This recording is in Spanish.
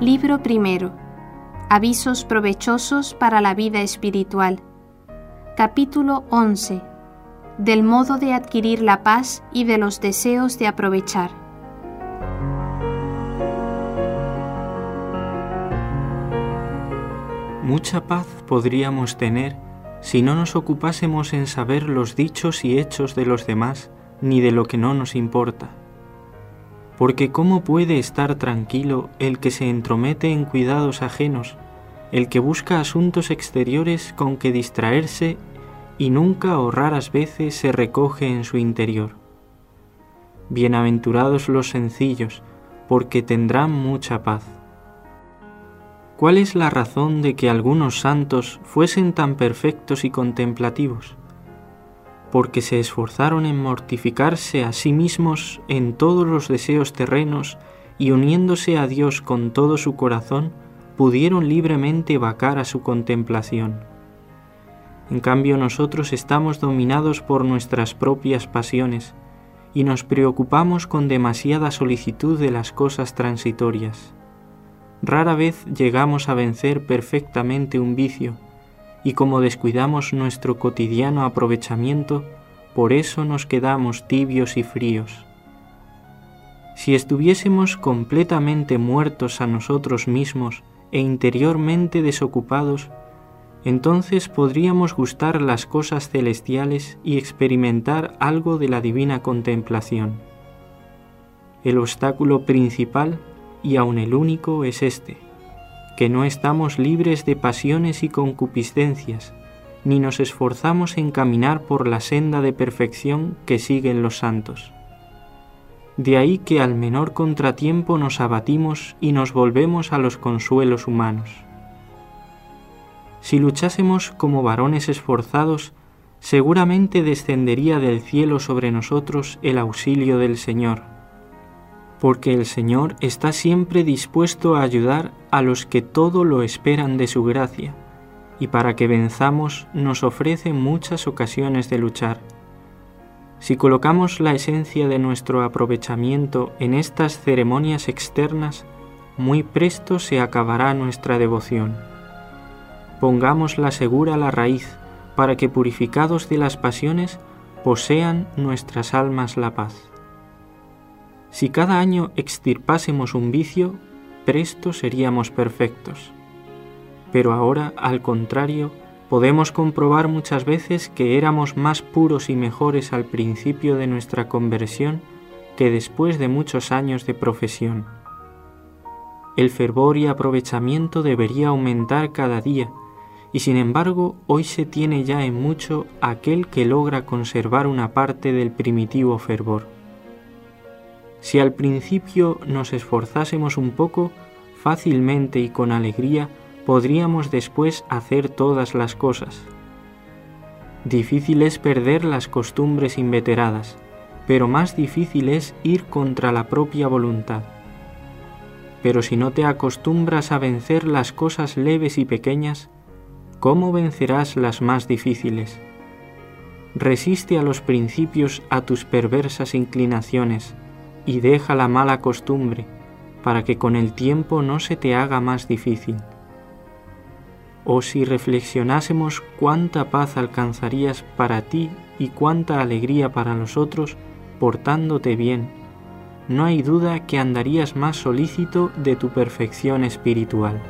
Libro primero. Avisos provechosos para la vida espiritual. Capítulo 11. Del modo de adquirir la paz y de los deseos de aprovechar. Mucha paz podríamos tener si no nos ocupásemos en saber los dichos y hechos de los demás ni de lo que no nos importa. Porque ¿cómo puede estar tranquilo el que se entromete en cuidados ajenos, el que busca asuntos exteriores con que distraerse y nunca o raras veces se recoge en su interior? Bienaventurados los sencillos, porque tendrán mucha paz. ¿Cuál es la razón de que algunos santos fuesen tan perfectos y contemplativos? Porque se esforzaron en mortificarse a sí mismos en todos los deseos terrenos y uniéndose a Dios con todo su corazón, pudieron libremente vacar a su contemplación. En cambio nosotros estamos dominados por nuestras propias pasiones y nos preocupamos con demasiada solicitud de las cosas transitorias. Rara vez llegamos a vencer perfectamente un vicio, y como descuidamos nuestro cotidiano aprovechamiento, por eso nos quedamos tibios y fríos. Si estuviésemos completamente muertos a nosotros mismos e interiormente desocupados, entonces podríamos gustar las cosas celestiales y experimentar algo de la divina contemplación. El obstáculo principal y aun el único es este, que no estamos libres de pasiones y concupiscencias, ni nos esforzamos en caminar por la senda de perfección que siguen los santos. De ahí que al menor contratiempo nos abatimos y nos volvemos a los consuelos humanos. Si luchásemos como varones esforzados, seguramente descendería del cielo sobre nosotros el auxilio del Señor porque el Señor está siempre dispuesto a ayudar a los que todo lo esperan de su gracia, y para que venzamos nos ofrece muchas ocasiones de luchar. Si colocamos la esencia de nuestro aprovechamiento en estas ceremonias externas, muy presto se acabará nuestra devoción. Pongámosla segura la raíz, para que purificados de las pasiones, posean nuestras almas la paz. Si cada año extirpásemos un vicio, presto seríamos perfectos. Pero ahora, al contrario, podemos comprobar muchas veces que éramos más puros y mejores al principio de nuestra conversión que después de muchos años de profesión. El fervor y aprovechamiento debería aumentar cada día, y sin embargo hoy se tiene ya en mucho aquel que logra conservar una parte del primitivo fervor. Si al principio nos esforzásemos un poco, fácilmente y con alegría podríamos después hacer todas las cosas. Difícil es perder las costumbres inveteradas, pero más difícil es ir contra la propia voluntad. Pero si no te acostumbras a vencer las cosas leves y pequeñas, ¿cómo vencerás las más difíciles? Resiste a los principios a tus perversas inclinaciones, y deja la mala costumbre, para que con el tiempo no se te haga más difícil. O si reflexionásemos cuánta paz alcanzarías para ti y cuánta alegría para los otros portándote bien, no hay duda que andarías más solícito de tu perfección espiritual.